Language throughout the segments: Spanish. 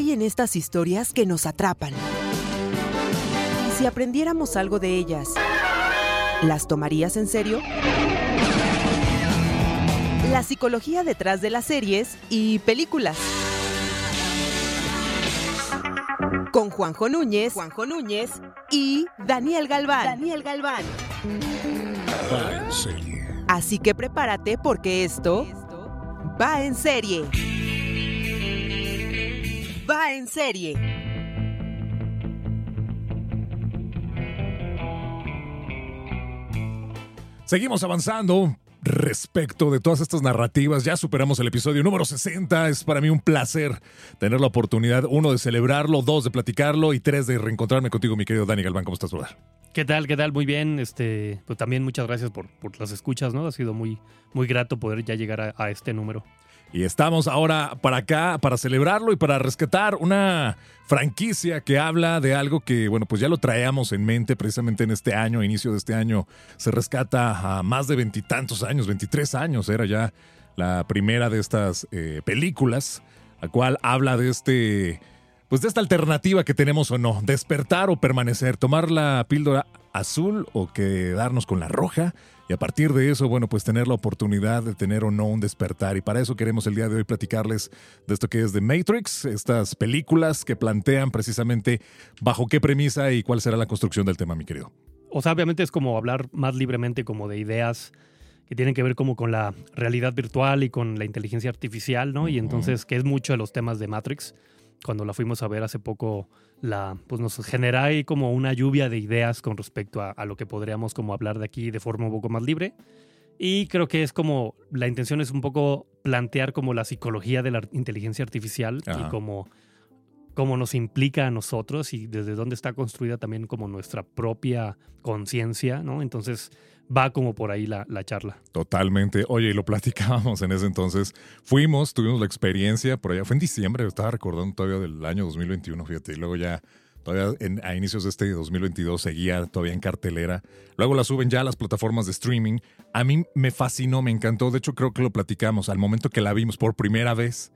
hay en estas historias que nos atrapan? ¿Y si aprendiéramos algo de ellas, las tomarías en serio? La psicología detrás de las series y películas. Con Juanjo Núñez, Juanjo Núñez y Daniel Galván. Daniel Galván. Así que prepárate porque esto va en serie. Va en serie. Seguimos avanzando respecto de todas estas narrativas. Ya superamos el episodio número 60. Es para mí un placer tener la oportunidad, uno, de celebrarlo, dos, de platicarlo y tres, de reencontrarme contigo, mi querido Dani Galván. ¿Cómo estás, brother? ¿Qué tal? ¿Qué tal? Muy bien. Este, pues también muchas gracias por, por las escuchas, ¿no? Ha sido muy, muy grato poder ya llegar a, a este número. Y estamos ahora para acá para celebrarlo y para rescatar una franquicia que habla de algo que, bueno, pues ya lo traíamos en mente precisamente en este año, inicio de este año. Se rescata a más de veintitantos años, 23 años era ya la primera de estas eh, películas, la cual habla de este, pues de esta alternativa que tenemos o no, despertar o permanecer, tomar la píldora azul o quedarnos con la roja y a partir de eso, bueno, pues tener la oportunidad de tener o no un despertar. Y para eso queremos el día de hoy platicarles de esto que es The Matrix, estas películas que plantean precisamente bajo qué premisa y cuál será la construcción del tema, mi querido. O sea, obviamente es como hablar más libremente como de ideas que tienen que ver como con la realidad virtual y con la inteligencia artificial, ¿no? Y entonces, que es mucho de los temas de Matrix. Cuando la fuimos a ver hace poco, la, pues nos genera ahí como una lluvia de ideas con respecto a, a, lo que podríamos como hablar de aquí de forma un poco más libre. Y creo que es como, la intención es un poco plantear como la psicología de la inteligencia artificial Ajá. y como cómo nos implica a nosotros y desde dónde está construida también como nuestra propia conciencia, ¿no? Entonces va como por ahí la, la, charla. Totalmente. Oye, y lo platicábamos en ese entonces. Fuimos, tuvimos la experiencia por allá. Fue en diciembre, estaba recordando todavía del año 2021, fíjate. Y luego ya, todavía en, a inicios de este 2022 seguía todavía en cartelera. Luego la suben ya a las plataformas de streaming. A mí me fascinó, me encantó. De hecho, creo que lo platicamos al momento que la vimos por primera vez.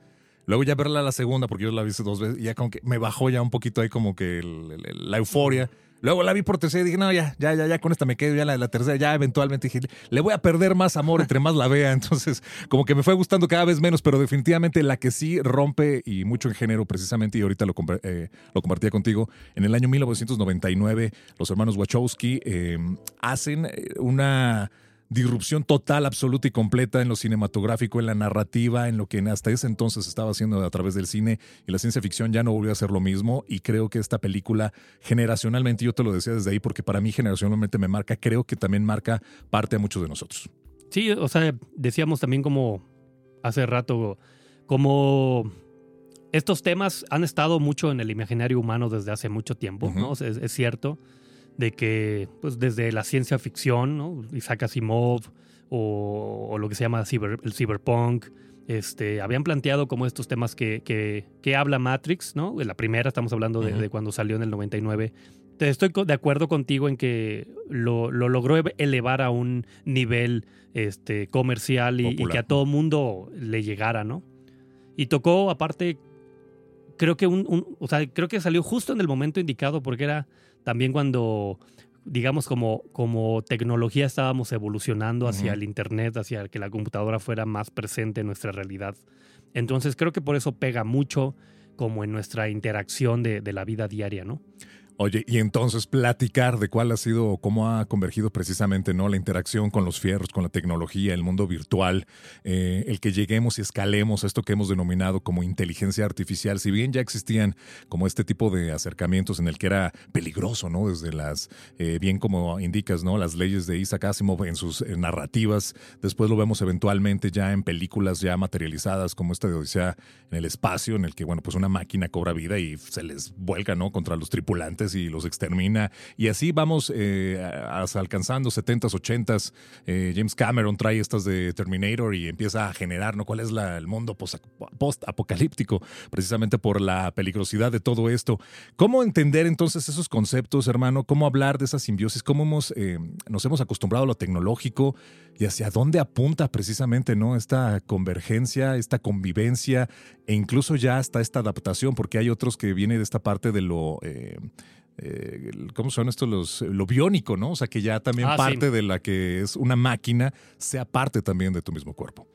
Luego ya verla la segunda, porque yo la vi dos veces, y ya como que me bajó ya un poquito ahí como que el, el, la euforia. Luego la vi por tercera y dije, no, ya, ya, ya, ya, con esta me quedo, ya la, tercera, ya eventualmente dije, le voy a perder más amor entre más la vea. Entonces, como que me fue gustando cada vez menos, pero definitivamente la que sí rompe y mucho en género precisamente, y ahorita lo, eh, lo compartía contigo, en el año 1999 los hermanos Wachowski eh, hacen una disrupción total, absoluta y completa en lo cinematográfico, en la narrativa, en lo que hasta ese entonces estaba haciendo a través del cine y la ciencia ficción ya no volvió a ser lo mismo y creo que esta película generacionalmente, yo te lo decía desde ahí porque para mí generacionalmente me marca, creo que también marca parte a muchos de nosotros. Sí, o sea, decíamos también como hace rato, como estos temas han estado mucho en el imaginario humano desde hace mucho tiempo, uh -huh. ¿no? Es, es cierto de que pues desde la ciencia ficción, ¿no? Isaac Asimov o, o lo que se llama ciber, el cyberpunk, este, habían planteado como estos temas que, que, que habla Matrix, ¿no? La primera, estamos hablando de, uh -huh. de, cuando salió en el 99. Estoy de acuerdo contigo en que lo, lo logró elevar a un nivel este, comercial y, y, que a todo mundo le llegara, ¿no? Y tocó, aparte, creo que un, un, o sea, creo que salió justo en el momento indicado porque era también cuando, digamos, como, como tecnología estábamos evolucionando hacia uh -huh. el Internet, hacia que la computadora fuera más presente en nuestra realidad. Entonces creo que por eso pega mucho como en nuestra interacción de, de la vida diaria, ¿no? Oye, y entonces platicar de cuál ha sido, cómo ha convergido precisamente ¿no? la interacción con los fierros, con la tecnología, el mundo virtual, eh, el que lleguemos y escalemos esto que hemos denominado como inteligencia artificial. Si bien ya existían como este tipo de acercamientos en el que era peligroso, ¿no? Desde las, eh, bien como indicas, ¿no? Las leyes de Isaac Asimov en sus eh, narrativas. Después lo vemos eventualmente ya en películas ya materializadas como esta de Odisea en el espacio, en el que, bueno, pues una máquina cobra vida y se les vuelca, ¿no? Contra los tripulantes y los extermina. Y así vamos eh, alcanzando 70s, 80s. Eh, James Cameron trae estas de Terminator y empieza a generar, ¿no? ¿Cuál es el mundo post-apocalíptico? Precisamente por la peligrosidad de todo esto. ¿Cómo entender entonces esos conceptos, hermano? ¿Cómo hablar de esa simbiosis? ¿Cómo hemos, eh, nos hemos acostumbrado a lo tecnológico y hacia dónde apunta precisamente, ¿no? Esta convergencia, esta convivencia e incluso ya hasta esta adaptación, porque hay otros que vienen de esta parte de lo... Eh, eh, ¿Cómo son estos? Los, lo biónico, ¿no? O sea, que ya también ah, parte de la que es una máquina sea parte también de tu mismo cuerpo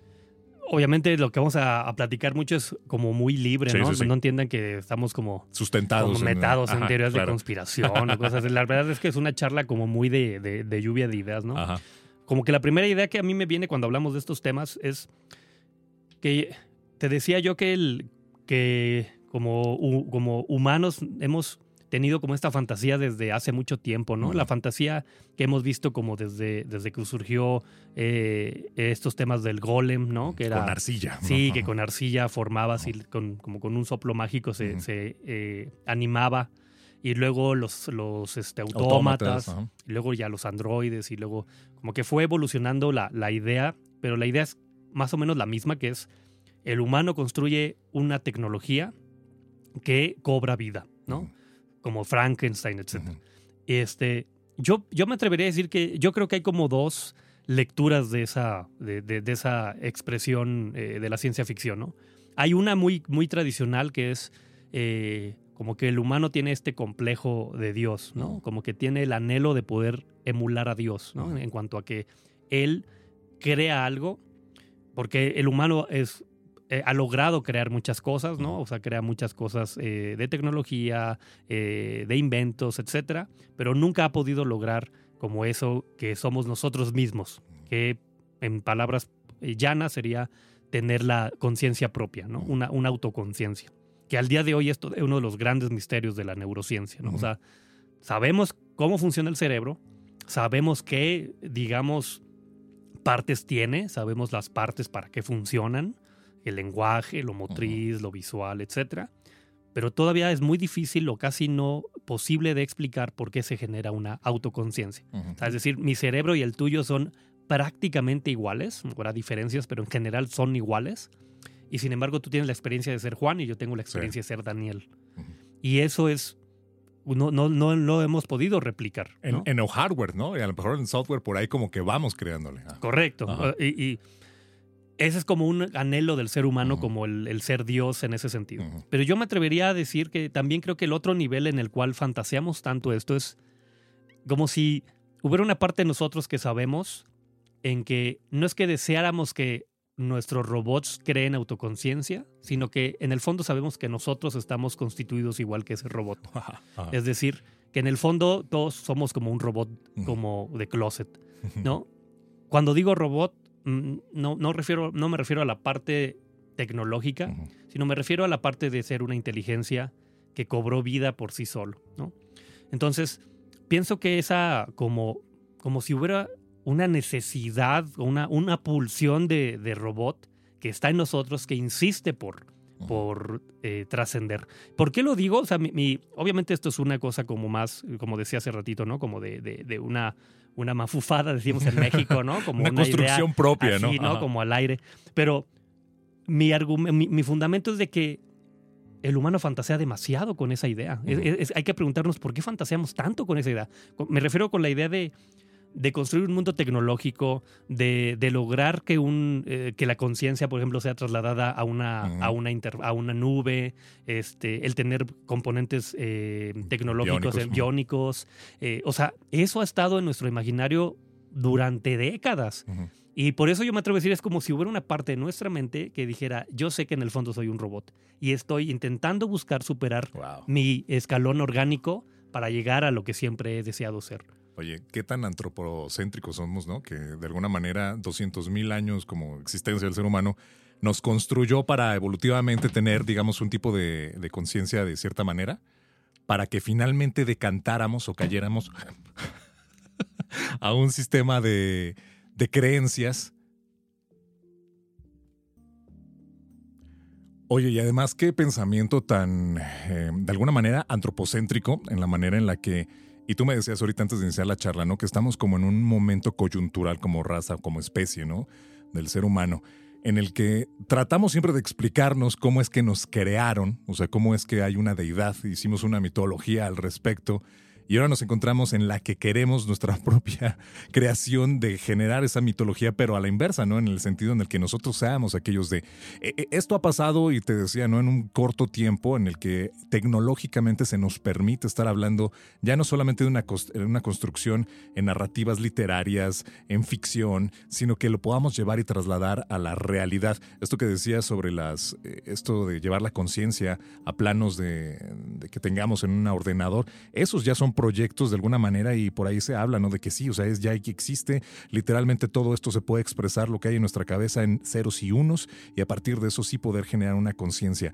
obviamente lo que vamos a, platicar mucho es como muy libre, ¿no? No entiendan que estamos como sustentados, como metados en, teorías de conspiración o cosas. La verdad es que es una charla como muy de, de, lluvia de ideas, ¿no? Como que la primera idea que a mí me viene cuando hablamos de estos temas es que te decía yo que el que como, como humanos hemos tenido como esta fantasía desde hace mucho tiempo, ¿no? La fantasía que hemos visto como desde, desde que surgió eh, estos temas del golem, ¿no? Que era, con arcilla. Sí, que con arcilla formabas y con, como con un soplo mágico se, eh, animaba. Y luego los, los este, autómatas, y luego ya los androides, y luego como que fue evolucionando la, la idea, pero la idea es más o menos la misma, que es el humano construye una tecnología que cobra vida, ¿no? como Frankenstein, etc. este, yo, yo me atrevería a decir que yo creo que hay como dos lecturas de esa, de, esa expresión eh, de la ciencia ficción, ¿no? Hay una muy, muy tradicional que es eh, como que el humano tiene este complejo de Dios, ¿no? Como que tiene el anhelo de poder emular a Dios, ¿no? En cuanto a que él crea algo, porque el humano es eh, ha logrado crear muchas cosas, ¿no? O sea, crea muchas cosas eh, de tecnología, eh, de inventos, etcétera, pero nunca ha podido lograr como eso que somos nosotros mismos, que en palabras llanas sería tener la conciencia propia, ¿no? Una, una autoconciencia. Que al día de hoy es uno de los grandes misterios de la neurociencia, ¿no? O sea, sabemos cómo funciona el cerebro, sabemos qué, digamos, partes tiene, sabemos las partes para qué funcionan, el lenguaje, lo motriz, lo visual, etc. Pero todavía es muy difícil o casi no posible de explicar por qué se genera una autoconciencia. es decir, mi cerebro y el tuyo son prácticamente iguales, habrá diferencias, pero en general son iguales. Y sin embargo, tú tienes la experiencia de ser Juan y yo tengo la experiencia de ser Daniel. Y eso es no, no, no lo hemos podido replicar. En, el hardware, ¿no? Y a lo mejor en software por ahí como que vamos creándole. Correcto. y, ese es como un anhelo del ser humano, como el, ser Dios en ese sentido. Pero yo me atrevería a decir que también creo que el otro nivel en el cual fantaseamos tanto esto es como si hubiera una parte de nosotros que sabemos en que no es que deseáramos que nuestros robots creen autoconciencia, sino que en el fondo sabemos que nosotros estamos constituidos igual que ese robot. Es decir, que en el fondo todos somos como un robot como de closet, ¿no? Cuando digo robot, Mm, no, no, refiero, no me refiero a la parte tecnológica, sino me refiero a la parte de ser una inteligencia que cobró vida por sí solo, ¿no? Entonces, pienso que esa como, como si hubiera una necesidad, una, una pulsión de, de robot que está en nosotros, que insiste por, por eh, trascender. ¿Por qué lo digo? O sea, mi, obviamente esto es una cosa como más, como decía hace ratito, ¿no? Como de, de, una, una mafufada, decimos en México, ¿no? Como una, construcción propia, ¿no? Como al aire. Pero mi, mi, fundamento es de que el humano fantasea demasiado con esa idea. hay que preguntarnos por qué fantaseamos tanto con esa idea. Me refiero con la idea de de construir un mundo tecnológico, de, lograr que, un, eh, que la conciencia, por ejemplo, sea trasladada a una, a una, a una nube, este, el tener componentes eh, tecnológicos biónicos. Eh, o sea, eso ha estado en nuestro imaginario durante décadas. Y por eso yo me atrevo a decir, es como si hubiera una parte de nuestra mente que dijera, yo sé que en el fondo soy un robot y estoy intentando buscar superar mi escalón orgánico para llegar a lo que siempre he deseado ser. Oye, qué tan antropocéntricos somos, ¿no? Que de alguna manera 200 mil años como existencia del ser humano nos construyó para evolutivamente tener, digamos, un tipo de, conciencia de cierta manera, para que finalmente decantáramos o cayéramos a un sistema de, de creencias Oye, y además qué pensamiento tan, eh, de alguna manera, antropocéntrico en la manera en la que, y tú me decías ahorita antes de iniciar la charla, ¿no? Que estamos como en un momento coyuntural como raza, como especie, ¿no? Del ser humano, en el que tratamos siempre de explicarnos cómo es que nos crearon, o sea, cómo es que hay una deidad, hicimos una mitología al respecto y ahora nos encontramos en la que queremos nuestra propia creación de generar esa mitología, pero a la inversa, ¿no? En el sentido en el que nosotros seamos aquellos de... E, e, esto ha pasado, y te decía, ¿no? En un corto tiempo en el que tecnológicamente se nos permite estar hablando ya no solamente de una, una construcción en narrativas literarias, en ficción, sino que lo podamos llevar y trasladar a la realidad. Esto que decía sobre las... Eh, esto de llevar la conciencia a planos de, de que tengamos en un ordenador, esos ya son proyectos de alguna manera y por ahí se habla, ¿no? De que sí, o sea, es ya que existe, literalmente todo esto se puede expresar lo que hay en nuestra cabeza en ceros y unos y a partir de eso sí poder generar una conciencia.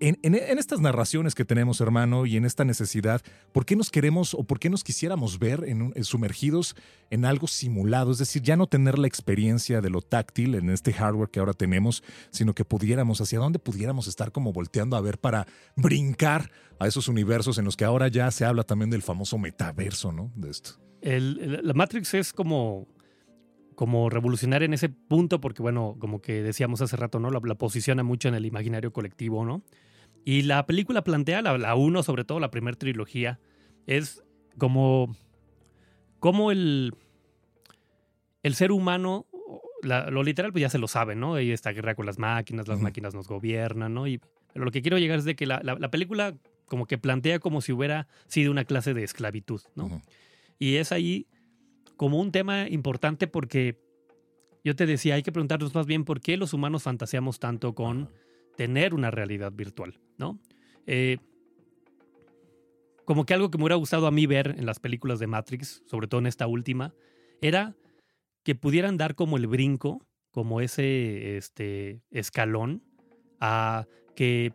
En, estas narraciones que tenemos, hermano, y en esta necesidad, ¿por qué nos queremos o por qué nos quisiéramos ver sumergidos en algo simulado? Es decir, ya no tener la experiencia de lo táctil en este hardware que ahora tenemos, sino que pudiéramos, hacia dónde pudiéramos estar como volteando a ver para brincar a esos universos en los que ahora ya se habla también del famoso metaverso, ¿no? De esto. la Matrix es como como revolucionar en ese punto, porque bueno, como que decíamos hace rato, ¿no? La, la, posiciona mucho en el imaginario colectivo, ¿no? Y la película plantea, la, uno, sobre todo la primera trilogía, es como, como el, el ser humano, lo literal pues ya se lo sabe, ¿no? Y esta guerra con las máquinas, las máquinas nos gobiernan, ¿no? Y, pero lo que quiero llegar es de que la, película como que plantea como si hubiera sido una clase de esclavitud, ¿no? Y es ahí como un tema importante porque yo te decía, hay que preguntarnos más bien por qué los humanos fantaseamos tanto con tener una realidad virtual, ¿no? Eh, como que algo que me hubiera gustado a mí ver en las películas de Matrix, sobre todo en esta última, era que pudieran dar como el brinco, como ese este, escalón, a que,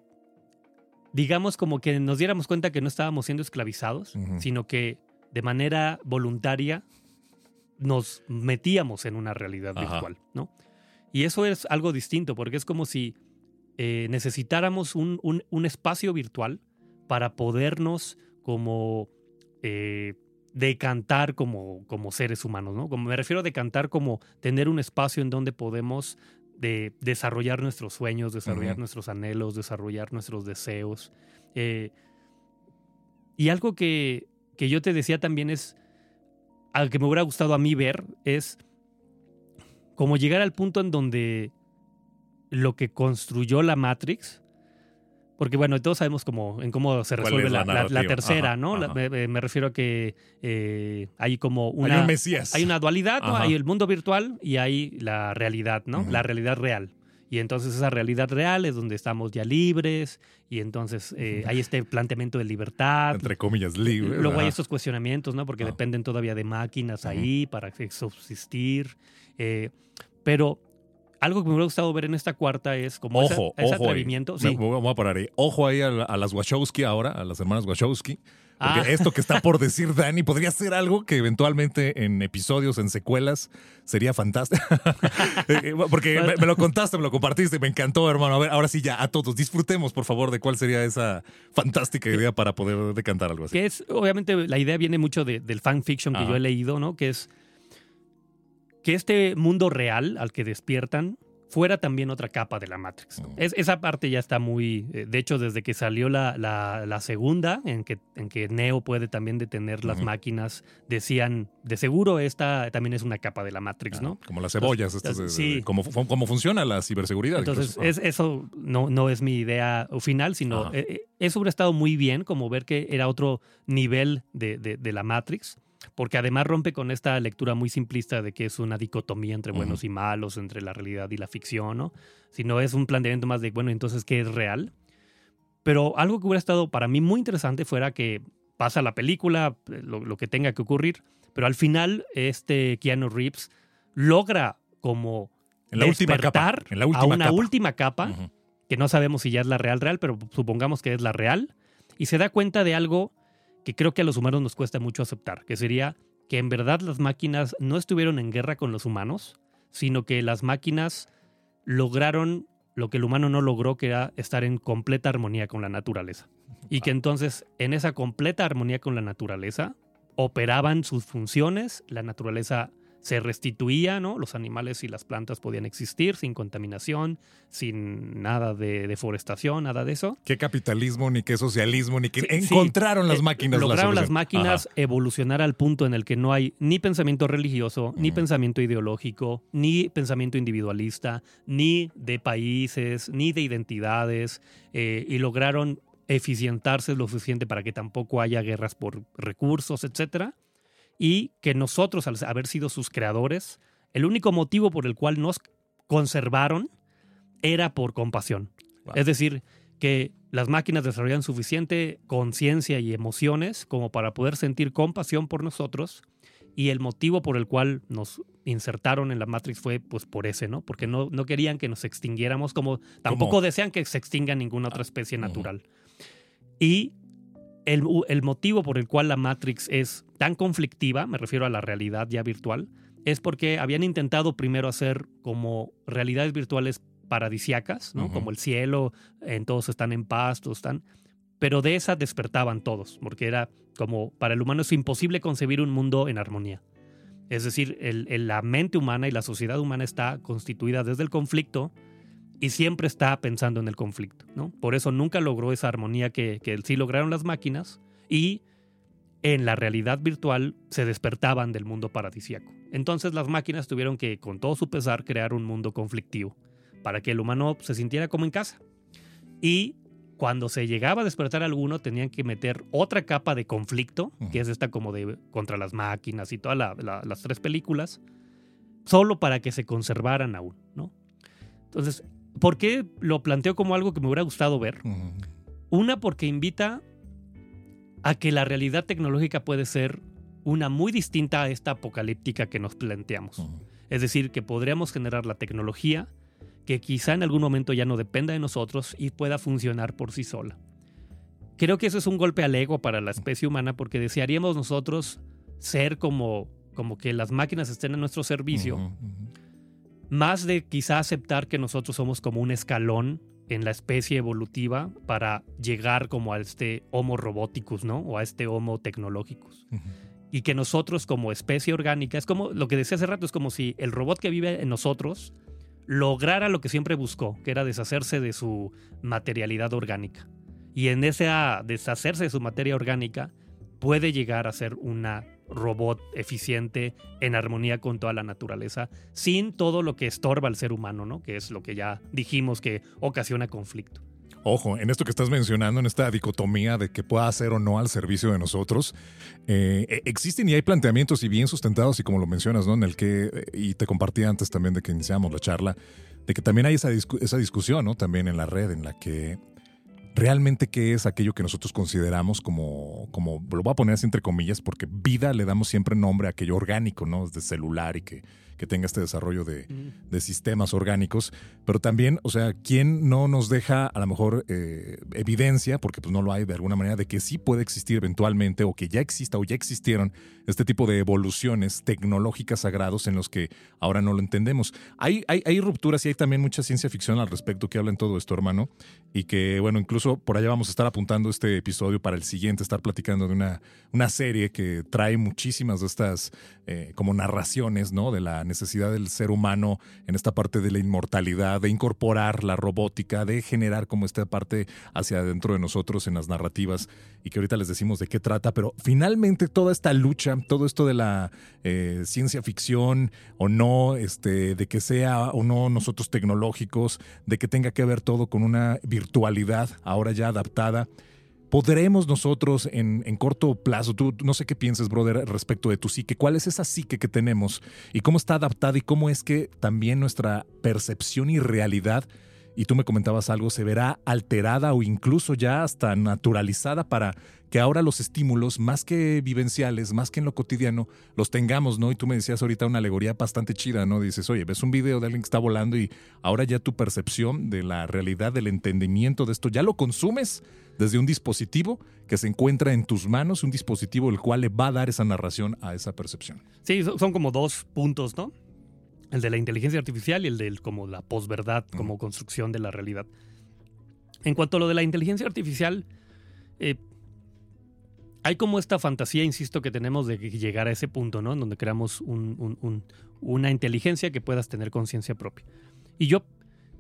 digamos, como que nos diéramos cuenta que no estábamos siendo esclavizados, sino que de manera voluntaria nos metíamos en una realidad virtual, ¿no? Y eso es algo distinto, porque es como si eh, necesitáramos un, un, espacio virtual para podernos como eh, decantar como, como seres humanos, ¿no? Como me refiero a decantar como tener un espacio en donde podemos de, desarrollar nuestros sueños, desarrollar nuestros anhelos, desarrollar nuestros deseos. Eh, y algo que, que yo te decía también es, algo que me hubiera gustado a mí ver, es como llegar al punto en donde lo que construyó la Matrix. Porque bueno, todos sabemos cómo, en cómo se resuelve la, tercera, ¿no? me, refiero a que eh, hay como una... Hay, hay una dualidad, ¿no? Hay el mundo virtual y hay la realidad, ¿no? La realidad real. Y entonces esa realidad real es donde estamos ya libres y entonces eh, hay este planteamiento de libertad. Entre comillas, libre. Luego hay estos cuestionamientos, ¿no? Porque dependen todavía de máquinas ahí para subsistir. Eh, pero algo que me hubiera gustado ver en esta cuarta es como ojo, ese, ojo atrevimiento. Sí. vamos a parar ahí. Ojo ahí a, las Wachowski ahora, a las hermanas Wachowski. Porque ah. esto que está por decir Dani podría ser algo que eventualmente en episodios, en secuelas, sería fantástico. Eh, eh, porque me, lo contaste, me lo compartiste, me encantó, hermano. A ver, ahora sí ya, a todos, disfrutemos, por favor, de cuál sería esa fantástica idea para poder decantar algo así. Que es, obviamente, la idea viene mucho del fanfiction que yo he leído, ¿no? Que es que este mundo real al que despiertan fuera también otra capa de la Matrix. Mm. Es, esa parte ya está muy... Eh, de hecho, desde que salió la, la, segunda, en que, en que Neo puede también detener las máquinas, decían, de seguro esta también es una capa de la Matrix, ¿no? Como las cebollas, sí. cómo, funciona la ciberseguridad. Entonces, es, eso no, no es mi idea final, sino eh, eh, eso hubiera estado muy bien, como ver que era otro nivel de, de la Matrix porque además rompe con esta lectura muy simplista de que es una dicotomía entre buenos y malos, entre la realidad y la ficción, ¿no? Sino es un planteamiento más de, bueno, entonces, ¿qué es real? Pero algo que hubiera estado para mí muy interesante fuera que pasa la película, eh, lo, que tenga que ocurrir, pero al final este Keanu Reeves logra como en la última capa, en la última a una última capa, que no sabemos si ya es la real real, pero supongamos que es la real, y se da cuenta de algo que creo que a los humanos nos cuesta mucho aceptar, que sería que en verdad las máquinas no estuvieron en guerra con los humanos, sino que las máquinas lograron lo que el humano no logró, que era estar en completa armonía con la naturaleza. Y que entonces en esa completa armonía con la naturaleza operaban sus funciones, la naturaleza se restituía, ¿no? Los animales y las plantas podían existir sin contaminación, sin nada de deforestación, nada de eso. ¿Qué capitalismo, ni qué socialismo, ni qué... encontraron las eh, máquinas. Lograron las máquinas evolucionar al punto en el que no hay ni pensamiento religioso, ni pensamiento ideológico, ni pensamiento individualista, ni de países, ni de identidades, eh, y lograron eficientarse lo suficiente para que tampoco haya guerras por recursos, etcétera y que nosotros, al haber sido sus creadores, el único motivo por el cual nos conservaron era por compasión. Es decir, que las máquinas desarrollan suficiente conciencia y emociones como para poder sentir compasión por nosotros y el motivo por el cual nos insertaron en la Matrix fue pues por ese, ¿no? Porque no, no querían que nos extinguiéramos como tampoco desean que se extinga ninguna otra especie natural. Y el, motivo por el cual la Matrix es tan conflictiva, me refiero a la realidad ya virtual, es porque habían intentado primero hacer como realidades virtuales paradisiacas, ¿no? Como el cielo, en todos están en paz, todos están. Pero de esa despertaban todos, porque era como para el humano es imposible concebir un mundo en armonía. Es decir, la mente humana y la sociedad humana está constituida desde el conflicto y siempre está pensando en el conflicto. ¿no? Por eso nunca logró esa armonía que, que sí lograron las máquinas y en la realidad virtual se despertaban del mundo paradisiaco. Entonces las máquinas tuvieron que, con todo su pesar, crear un mundo conflictivo para que el humano se sintiera como en casa. Y cuando se llegaba a despertar alguno, tenían que meter otra capa de conflicto, que es esta como de contra las máquinas y todas las tres películas, solo para que se conservaran aún, ¿no? Entonces, ¿Por qué lo planteo como algo que me hubiera gustado ver? Una, porque invita a que la realidad tecnológica puede ser una muy distinta a esta apocalíptica que nos planteamos. Es decir, que podríamos generar la tecnología que quizá en algún momento ya no dependa de nosotros y pueda funcionar por sí sola. Creo que eso es un golpe al ego para la especie humana porque desearíamos nosotros ser como, como que las máquinas estén a nuestro servicio más de quizá aceptar que nosotros somos como un escalón en la especie evolutiva para llegar como a este Homo roboticus, ¿no? O a este Homo tecnológicus. Y que nosotros como especie orgánica, es como lo que decía hace rato, es como si el robot que vive en nosotros lograra lo que siempre buscó, que era deshacerse de su materialidad orgánica. Y en ese deshacerse de su materia orgánica puede llegar a ser una robot eficiente en armonía con toda la naturaleza, sin todo lo que estorba al ser humano, ¿no? Que es lo que ya dijimos que ocasiona conflicto. Ojo, en esto que estás mencionando, en esta dicotomía de que pueda ser o no al servicio de nosotros, eh, e, existen y hay planteamientos y bien sustentados, y como lo mencionas, ¿no? En el que, eh, y te compartí antes también de que iniciamos la charla, de que también hay esa, esa discusión, ¿no? También en la red, en la que realmente qué es aquello que nosotros consideramos como, como, lo voy a poner así entre comillas, porque vida le damos siempre nombre a aquello orgánico, ¿no? De celular y que que tenga este desarrollo de, sistemas orgánicos, pero también, o sea, ¿quién no nos deja a lo mejor eh, evidencia, porque pues no lo hay de alguna manera, de que sí puede existir eventualmente o que ya exista o ya existieron este tipo de evoluciones tecnológicas sagrados en los que ahora no lo entendemos? Hay, hay, hay rupturas y hay también mucha ciencia ficción al respecto que habla en todo esto, hermano, y que, bueno, incluso por allá vamos a estar apuntando este episodio para el siguiente, estar platicando de una, una serie que trae muchísimas de estas eh, como narraciones, ¿no? De la necesidad del ser humano en esta parte de la inmortalidad, de incorporar la robótica, de generar como esta parte hacia adentro de nosotros en las narrativas y que ahorita les decimos de qué trata, pero finalmente toda esta lucha, todo esto de la eh, ciencia ficción o no, este, de que sea o no nosotros tecnológicos, de que tenga que ver todo con una virtualidad ahora ya adaptada. ¿Podremos nosotros en, corto plazo, tú no sé qué pienses, brother, respecto de tu psique, cuál es esa psique que tenemos y cómo está adaptada y cómo es que también nuestra percepción y realidad, y tú me comentabas algo, se verá alterada o incluso ya hasta naturalizada para que ahora los estímulos, más que vivenciales, más que en lo cotidiano, los tengamos, ¿no? Y tú me decías ahorita una alegoría bastante chida, ¿no? Dices, oye, ves un video de alguien que está volando y ahora ya tu percepción de la realidad, del entendimiento de esto, ya lo consumes desde un dispositivo que se encuentra en tus manos, un dispositivo el cual le va a dar esa narración a esa percepción. Sí, son como dos puntos, ¿no? El de la inteligencia artificial y el de como la posverdad, como construcción de la realidad. En cuanto a lo de la inteligencia artificial, eh, hay como esta fantasía, insisto, que tenemos de llegar a ese punto, ¿no? En donde creamos una inteligencia que puedas tener conciencia propia. Y yo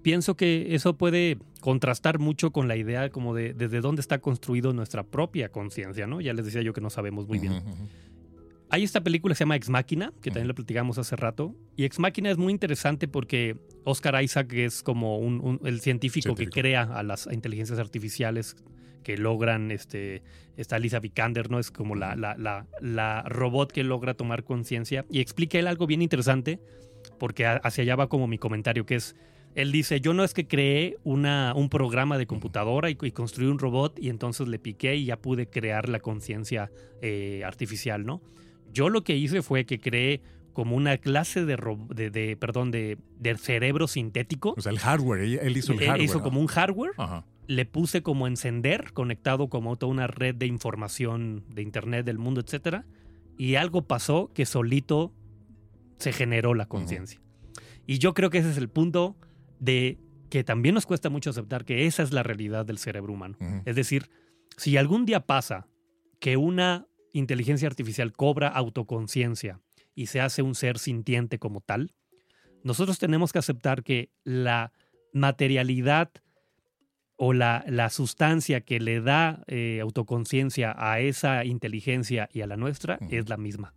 pienso que eso puede contrastar mucho con la idea como de desde dónde está construido nuestra propia conciencia, ¿no? Ya les decía yo que no sabemos muy bien. Hay esta película que se llama Ex Máquina, que también la platicamos hace rato. Y Ex Máquina es muy interesante porque Oscar Isaac es como un, el científico, que crea a las inteligencias artificiales que logran, este, está Lisa Vikander, ¿no? Es como la, la, la, la robot que logra tomar conciencia. Y explica él algo bien interesante, porque hacia allá va como mi comentario, que es él dice, yo no es que creé una, un programa de computadora y, construí un robot y entonces le piqué y ya pude crear la conciencia eh, artificial, ¿no? Yo lo que hice fue que creé como una clase de, de, perdón, de, cerebro sintético. O sea, el hardware, él hizo el hardware. Hizo como un hardware. Le puse como encender, conectado como toda una red de información de internet del mundo, etcétera. Y algo pasó que solito se generó la conciencia. Y yo creo que ese es el punto de que también nos cuesta mucho aceptar que esa es la realidad del cerebro humano. Es decir, si algún día pasa que una inteligencia artificial cobra autoconciencia y se hace un ser sintiente como tal, nosotros tenemos que aceptar que la materialidad o la, la sustancia que le da eh, autoconciencia a esa inteligencia y a la nuestra es la misma.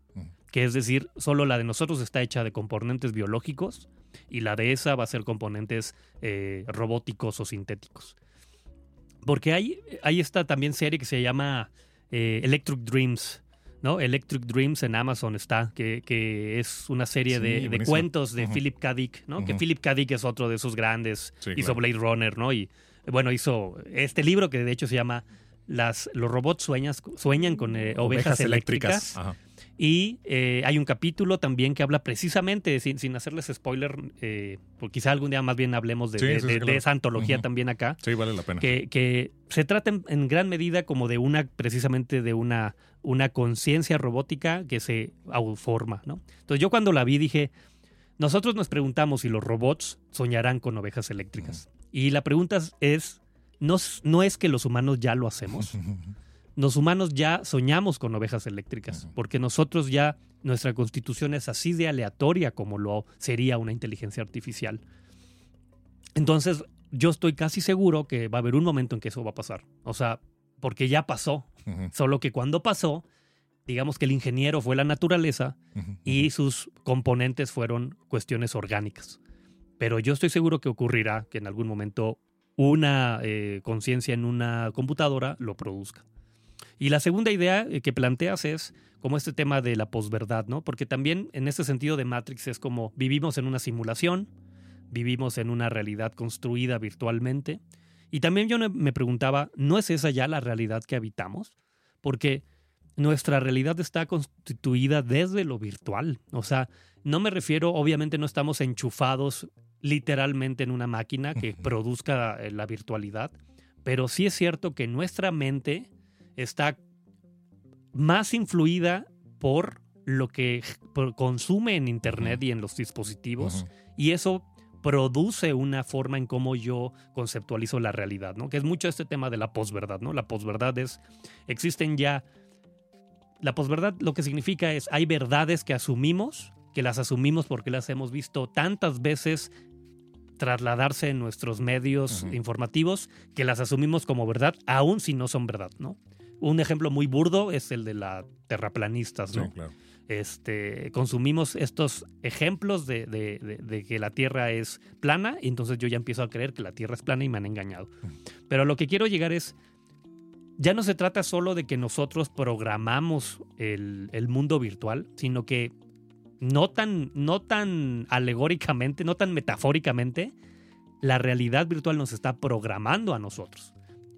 Que es decir, solo la de nosotros está hecha de componentes biológicos y la de esa va a ser componentes eh, robóticos o sintéticos. Porque hay, hay esta también serie que se llama eh, Electric Dreams, ¿no? Electric Dreams en Amazon está, que, que es una serie de, cuentos de Philip K. Dick, ¿no? Que Philip K. Dick es otro de esos grandes, hizo Blade Runner, ¿no? Y bueno, hizo este libro que de hecho se llama Las, Los robots sueñan con eh, ovejas, eléctricas. Y eh, hay un capítulo también que habla precisamente, sin, sin hacerles spoiler, eh, porque quizá algún día más bien hablemos de, esa antología también acá. Sí, vale la pena. Que, que se trata en, gran medida como de una, precisamente de una, una conciencia robótica que se forma, ¿no? Entonces yo cuando la vi dije, nosotros nos preguntamos si los robots soñarán con ovejas eléctricas. Y la pregunta es, ¿no, ¿no es que los humanos ya lo hacemos? los humanos ya soñamos con ovejas eléctricas, porque nosotros ya, nuestra constitución es así de aleatoria como lo sería una inteligencia artificial. Entonces, yo estoy casi seguro que va a haber un momento en que eso va a pasar. O sea, porque ya pasó. Solo que cuando pasó, digamos que el ingeniero fue la naturaleza y sus componentes fueron cuestiones orgánicas. Pero yo estoy seguro que ocurrirá que en algún momento una eh, conciencia en una computadora lo produzca. Y la segunda idea eh, que planteas es como este tema de la posverdad, ¿no? Porque también en este sentido de Matrix es como vivimos en una simulación, vivimos en una realidad construida virtualmente. Y también yo me preguntaba, ¿no es esa ya la realidad que habitamos? Porque nuestra realidad está constituida desde lo virtual. O sea, no me refiero, obviamente no estamos enchufados literalmente en una máquina que produzca eh, la virtualidad, pero sí es cierto que nuestra mente está más influida por lo que consume en Internet y en los dispositivos. Y eso produce una forma en cómo yo conceptualizo la realidad, ¿no? Que es mucho este tema de la posverdad, ¿no? La posverdad es, existen ya, la posverdad lo que significa es, hay verdades que asumimos, que las asumimos porque las hemos visto tantas veces trasladarse en nuestros medios informativos, que las asumimos como verdad, aun si no son verdad, ¿no? Un ejemplo muy burdo es el de la terraplanistas, ¿no? Este, consumimos estos ejemplos de, que la Tierra es plana y entonces yo ya empiezo a creer que la Tierra es plana y me han engañado. Pero lo que quiero llegar es, ya no se trata solo de que nosotros programamos el, mundo virtual, sino que no tan, no tan alegóricamente, no tan metafóricamente, la realidad virtual nos está programando a nosotros.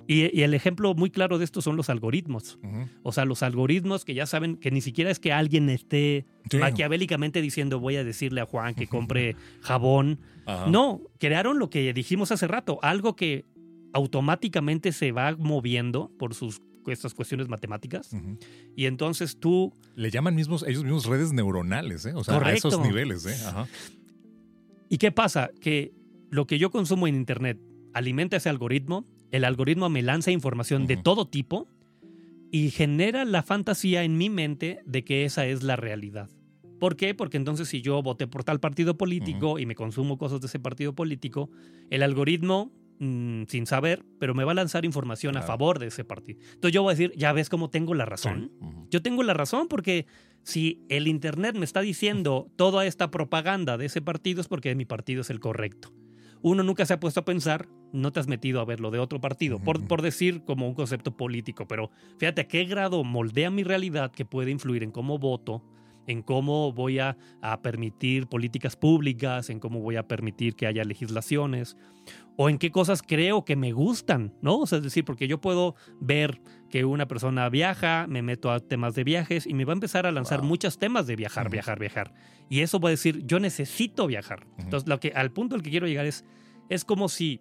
Y, el ejemplo muy claro de esto son los algoritmos. O sea, los algoritmos que ya saben que ni siquiera es que alguien esté maquiavélicamente diciendo voy a decirle a Juan que compre jabón. No, crearon lo que dijimos hace rato, algo que automáticamente se va moviendo por sus estas cuestiones matemáticas. Y entonces tú... Le llaman mismos, ellos mismos redes neuronales, ¿eh? O sea, a esos niveles, ¿eh? ¿Y qué pasa? Que lo que yo consumo en Internet alimenta ese algoritmo, el algoritmo me lanza información de todo tipo y genera la fantasía en mi mente de que esa es la realidad. ¿Por qué? Porque entonces si yo voté por tal partido político y me consumo cosas de ese partido político, el algoritmo, mm, sin saber, pero me va a lanzar información a favor de ese partido. Entonces yo voy a decir, ya ves cómo tengo la razón. Sí. Yo tengo la razón porque si el Internet me está diciendo toda esta propaganda de ese partido es porque mi partido es el correcto. Uno nunca se ha puesto a pensar, no te has metido a ver lo de otro partido, por, por decir como un concepto político, pero fíjate a qué grado moldea mi realidad que puede influir en cómo voto, en cómo voy a, a permitir políticas públicas, en cómo voy a permitir que haya legislaciones, o en qué cosas creo que me gustan, ¿no? O sea, es decir, porque yo puedo ver que una persona viaja, me meto a temas de viajes y me va a empezar a lanzar Wow. muchos temas de viajar, viajar, viajar. Y eso va a decir, yo necesito viajar. Entonces, lo que, al punto al que quiero llegar es, es como si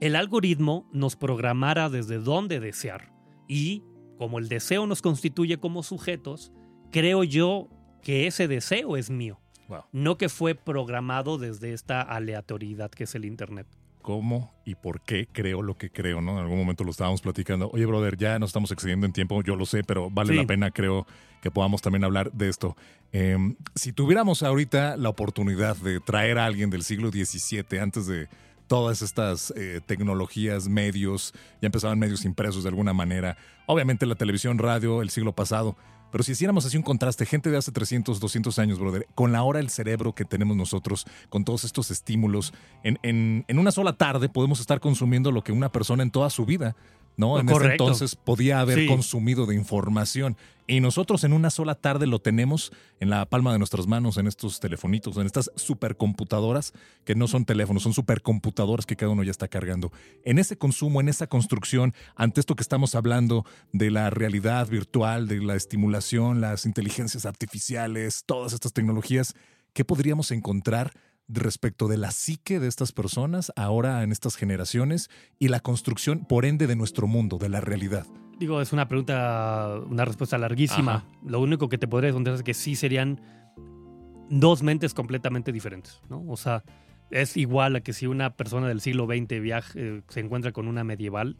el algoritmo nos programara desde dónde desear. Y como el deseo nos constituye como sujetos, creo yo que ese deseo es mío. Wow. No que fue programado desde esta aleatoriedad que es el Internet. cómo y por qué creo lo que creo, ¿no? En algún momento lo estábamos platicando. Oye, brother, ya nos estamos excediendo en tiempo, yo lo sé, pero vale Sí. la pena, creo, que podamos también hablar de esto. Em, si tuviéramos ahorita la oportunidad de traer a alguien del siglo XVII, antes de todas estas eh, tecnologías, medios, ya empezaban medios impresos de alguna manera, obviamente la televisión, radio, el siglo pasado, pero si hiciéramos así un contraste, gente de hace 300, 200 años, brother, con la hora el cerebro que tenemos nosotros, con todos estos estímulos, en, en- en una sola tarde podemos estar consumiendo lo que una persona en toda su vida, ¿no? En ese entonces podía haber Sí. consumido de información. Y nosotros en una sola tarde lo tenemos en la palma de nuestras manos, en estos telefonitos, en estas supercomputadoras, que no son teléfonos, son supercomputadoras que cada uno ya está cargando. En ese consumo, en esa construcción, ante esto que estamos hablando de la realidad virtual, de la estimulación, las inteligencias artificiales, todas estas tecnologías, ¿qué podríamos encontrar respecto de la psique de estas personas ahora en estas generaciones y la construcción, por ende, de nuestro mundo, de la realidad? Digo, es una pregunta, una respuesta larguísima. Ajá. Lo único que te podría responder es que sí serían dos mentes completamente diferentes, ¿no? O sea, es igual a que si una persona del siglo XX viaja, eh, se encuentra con una medieval,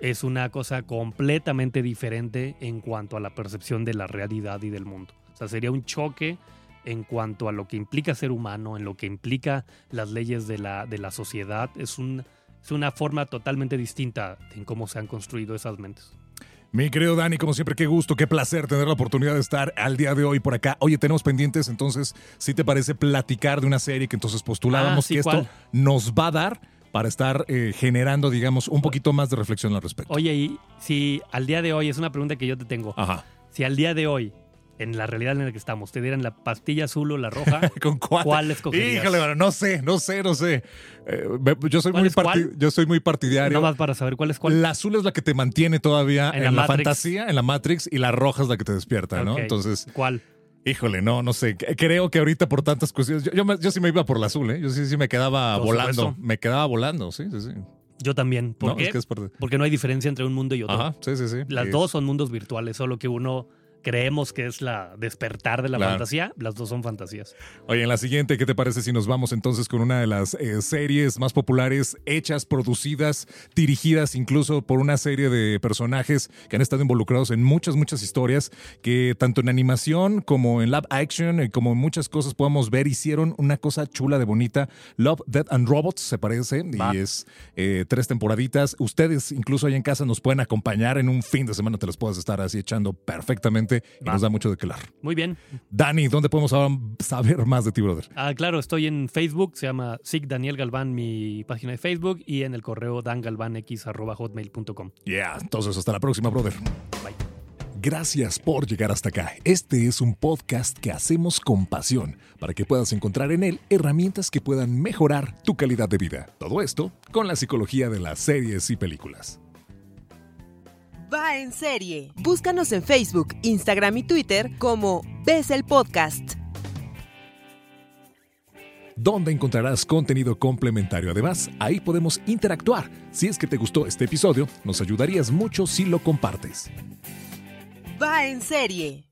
es una cosa completamente diferente en cuanto a la percepción de la realidad y del mundo. O sea, sería un choque en cuanto a lo que implica ser humano, en lo que implica las leyes de la, de la sociedad. Es, un, es una forma totalmente distinta en cómo se han construido esas mentes. Mi querido Dani, como siempre, qué gusto, qué placer tener la oportunidad de estar al día de hoy por acá. Oye, tenemos pendientes, entonces, si te parece platicar de una serie que entonces postulábamos Ah, sí, que esto nos va a dar para estar eh, generando, digamos, un poquito más de reflexión al respecto. Oye, y si al día de hoy, es una pregunta que yo te tengo, Ajá. si al día de hoy, en la realidad en la que estamos, te dieran la pastilla azul o la roja, ¿Con cuál? ¿cuál escogerías? Híjole, no sé, no sé, no sé. Eh, yo, soy ¿Cuál muy yo soy muy partidario. Nada más para saber cuál es cuál. La azul es la que te mantiene todavía en, En la, fantasía, en la Matrix, y la roja es la que te despierta, ¿no? Entonces, ¿Cuál? híjole, no, no sé. Creo que ahorita por tantas cuestiones, yo, yo, me- yo sí me iba por la azul, ¿eh? Yo sí, sí me quedaba Por volando. supuesto. Me quedaba volando, sí, sí, sí. Yo también. ¿Por no, qué? es que es parte- Porque no hay diferencia entre un mundo y otro. Ajá, sí, sí, sí. Las Y- dos son mundos virtuales, solo que uno creemos que es la despertar de la Claro. fantasía, las dos son fantasías. Oye, en la siguiente, ¿qué te parece si nos vamos entonces con una de las eh, series más populares, hechas, producidas, dirigidas incluso por una serie de personajes que han estado involucrados en muchas, muchas historias, que tanto en animación como en live action, eh, como en muchas cosas podamos ver, hicieron una cosa chula de bonita. Love, Death and Robots se parece, Va. y es eh, tres temporaditas. Ustedes, incluso ahí en casa, nos pueden acompañar en un fin de semana, te las puedes estar así echando perfectamente y Va. nos da mucho de qué hablar. Muy bien. Dani, ¿dónde podemos saber más de ti, brother? Ah, claro, estoy en Facebook, se llama SIG Daniel Galván, mi página de Facebook, y en el correo dangalvanx.hotmail.com. Yeah, entonces hasta la próxima, brother. Bye. Gracias por llegar hasta acá. Este es un podcast que hacemos con pasión para que puedas encontrar en él herramientas que puedan mejorar tu calidad de vida. Todo esto con la psicología de las series y películas. Va en serie. Búscanos en Facebook, Instagram y Twitter como Ves el Podcast. donde encontrarás contenido complementario. Además, ahí podemos interactuar. Si es que te gustó este episodio, nos ayudarías mucho si lo compartes. Va en serie.